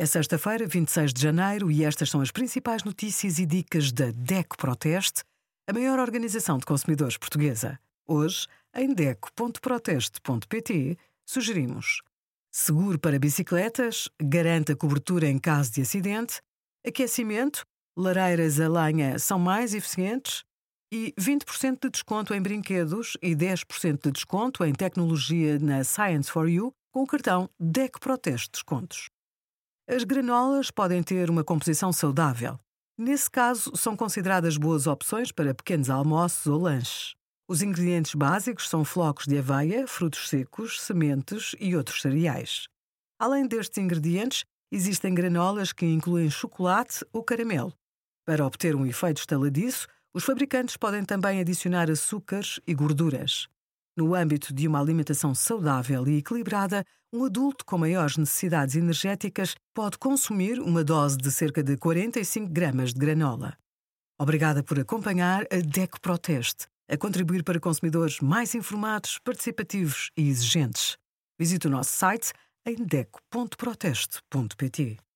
É sexta-feira, 26 de janeiro, e estas são as principais notícias e dicas da DECO Proteste, a maior organização de consumidores portuguesa. Hoje, em DECO.proteste.pt, sugerimos seguro para bicicletas, garanta cobertura em caso de acidente, aquecimento, lareiras a lenha são mais eficientes e 20% de desconto em brinquedos e 10% de desconto em tecnologia na Science for You com o cartão DECO Proteste Descontos. As granolas podem ter uma composição saudável. Nesse caso, são consideradas boas opções para pequenos almoços ou lanches. Os ingredientes básicos são flocos de aveia, frutos secos, sementes e outros cereais. Além destes ingredientes, existem granolas que incluem chocolate ou caramelo. Para obter um efeito estaladiço, os fabricantes podem também adicionar açúcares e gorduras. No âmbito de uma alimentação saudável e equilibrada, um adulto com maiores necessidades energéticas pode consumir uma dose de cerca de 45 gramas de granola. Obrigada por acompanhar a DECO Proteste, a contribuir para consumidores mais informados, participativos e exigentes. Visite o nosso site em deco.proteste.pt.